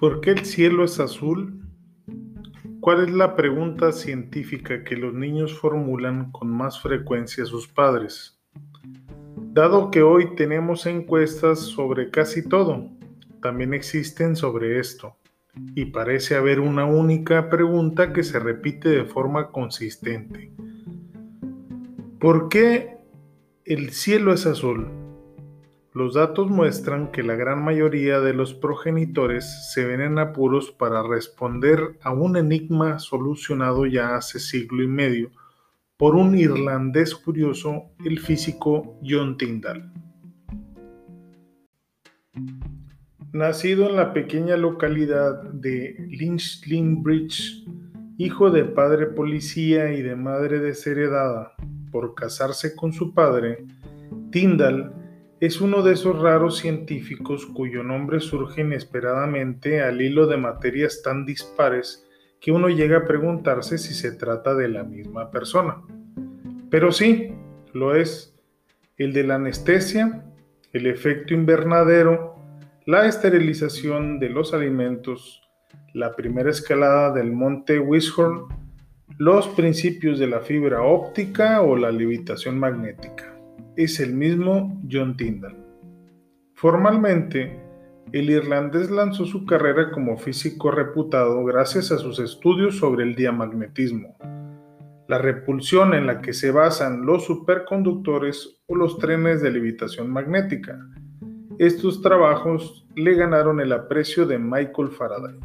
¿Por qué el cielo es azul? ¿Cuál es la pregunta científica que los niños formulan con más frecuencia a sus padres? Dado que hoy tenemos encuestas sobre casi todo, también existen sobre esto, y parece haber una única pregunta que se repite de forma consistente. ¿Por qué el cielo es azul? Los datos muestran que la gran mayoría de los progenitores se ven en apuros para responder a un enigma solucionado ya hace siglo y medio por un irlandés curioso, el físico John Tyndall. Nacido en la pequeña localidad de Lynchlinbridge, hijo de padre policía y de madre desheredada por casarse con su padre, Tyndall es uno de esos raros científicos cuyo nombre surge inesperadamente al hilo de materias tan dispares que uno llega a preguntarse si se trata de la misma persona. Pero sí, lo es. El de la anestesia, el efecto invernadero, la esterilización de los alimentos, la primera escalada del monte Wishorn, los principios de la fibra óptica o la levitación magnética es el mismo John Tyndall. Formalmente, el irlandés lanzó su carrera como físico reputado gracias a sus estudios sobre el diamagnetismo, la repulsión en la que se basan los superconductores o los trenes de levitación magnética. Estos trabajos le ganaron el aprecio de Michael Faraday,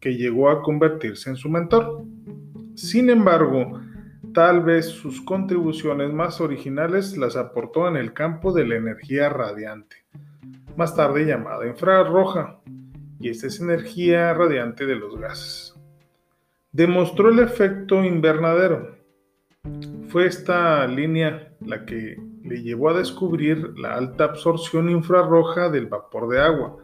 que llegó a convertirse en su mentor. Sin embargo, Tal vez sus contribuciones más originales las aportó en el campo de la energía radiante, más tarde llamada infrarroja, y esta es energía radiante de los gases. Demostró el efecto invernadero. Fue esta línea la que le llevó a descubrir la alta absorción infrarroja del vapor de agua,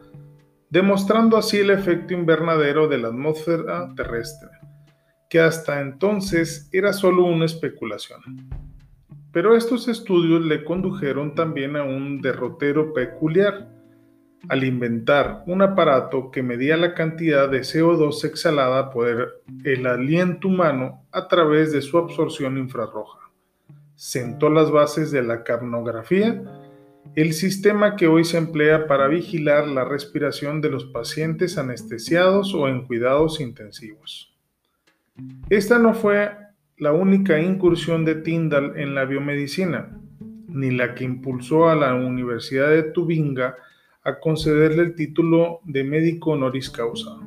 demostrando así el efecto invernadero de la atmósfera terrestre que hasta entonces era solo una especulación. Pero estos estudios le condujeron también a un derrotero peculiar, al inventar un aparato que medía la cantidad de CO2 exhalada por el aliento humano a través de su absorción infrarroja. Sentó las bases de la capnografía, el sistema que hoy se emplea para vigilar la respiración de los pacientes anestesiados o en cuidados intensivos. Esta no fue la única incursión de Tyndall en la biomedicina, ni la que impulsó a la Universidad de Tubinga a concederle el título de médico honoris causa.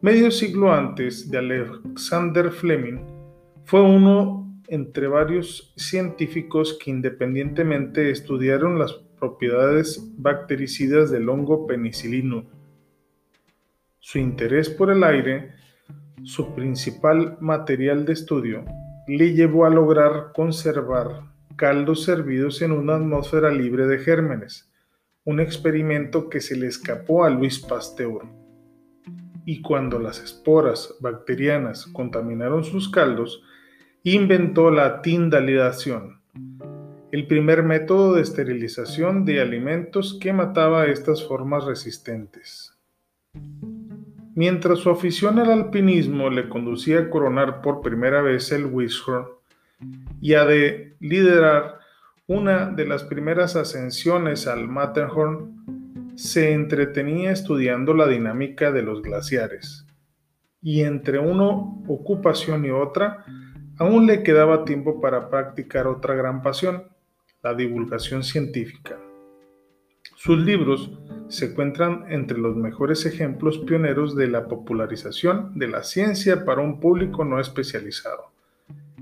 Medio siglo antes de Alexander Fleming, fue uno entre varios científicos que independientemente estudiaron las propiedades bactericidas del hongo penicilino. Su interés por el aire su principal material de estudio, le llevó a lograr conservar caldos servidos en una atmósfera libre de gérmenes, un experimento que se le escapó a Luis Pasteur. Y cuando las esporas bacterianas contaminaron sus caldos, inventó la tindalidación, el primer método de esterilización de alimentos que mataba estas formas resistentes. Mientras su afición al alpinismo le conducía a coronar por primera vez el Wishorn y a de liderar una de las primeras ascensiones al Matterhorn, se entretenía estudiando la dinámica de los glaciares. Y entre una ocupación y otra, aún le quedaba tiempo para practicar otra gran pasión, la divulgación científica. Sus libros se encuentran entre los mejores ejemplos pioneros de la popularización de la ciencia para un público no especializado.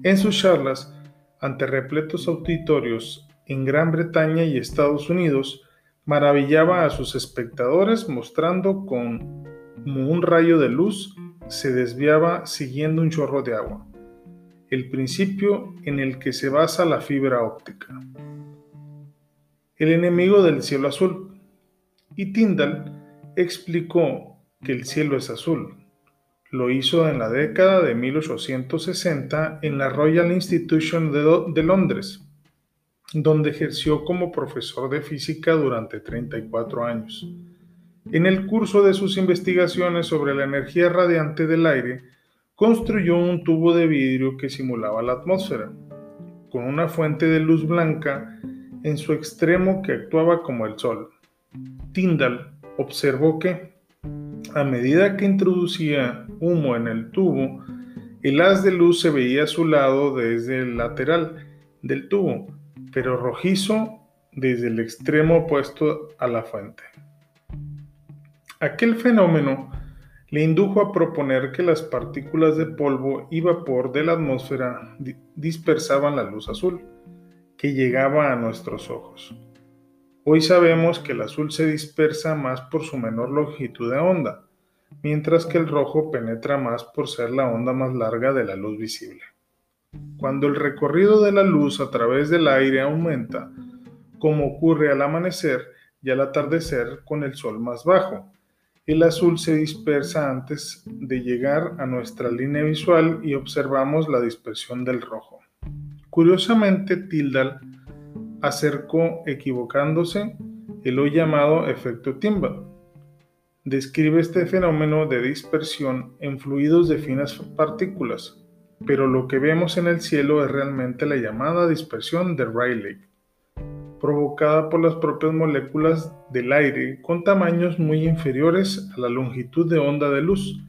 En sus charlas, ante repletos auditorios en Gran Bretaña y Estados Unidos, maravillaba a sus espectadores mostrando con como un rayo de luz se desviaba siguiendo un chorro de agua, el principio en el que se basa la fibra óptica. El enemigo del cielo azul y Tyndall explicó que el cielo es azul. Lo hizo en la década de 1860 en la Royal Institution de, Londres, donde ejerció como profesor de física durante 34 años. En el curso de sus investigaciones sobre la energía radiante del aire, construyó un tubo de vidrio que simulaba la atmósfera, con una fuente de luz blanca en su extremo que actuaba como el sol. Tyndall observó que, a medida que introducía humo en el tubo, el haz de luz se veía a su lado desde el lateral del tubo, pero rojizo desde el extremo opuesto a la fuente. Aquel fenómeno le indujo a proponer que las partículas de polvo y vapor de la atmósfera dispersaban la luz azul, que llegaba a nuestros ojos. Hoy sabemos que el azul se dispersa más por su menor longitud de onda, mientras que el rojo penetra más por ser la onda más larga de la luz visible. Cuando el recorrido de la luz a través del aire aumenta, como ocurre al amanecer y al atardecer con el sol más bajo. El azul se dispersa antes de llegar a nuestra línea visual y observamos la dispersión del rojo. Curiosamente, Tyndall acercó, equivocándose, el hoy llamado efecto Tyndall. Describe este fenómeno de dispersión en fluidos de finas partículas, pero lo que vemos en el cielo es realmente la llamada dispersión de Rayleigh provocada por las propias moléculas del aire con tamaños muy inferiores a la longitud de onda de luz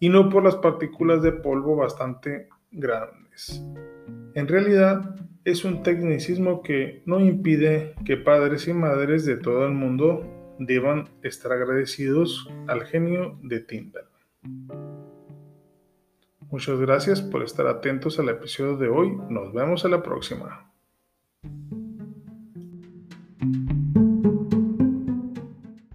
y no por las partículas de polvo bastante grandes. En realidad, es un tecnicismo que no impide que padres y madres de todo el mundo deban estar agradecidos al genio de Tyndall. Muchas gracias por estar atentos al episodio de hoy. Nos vemos a la próxima.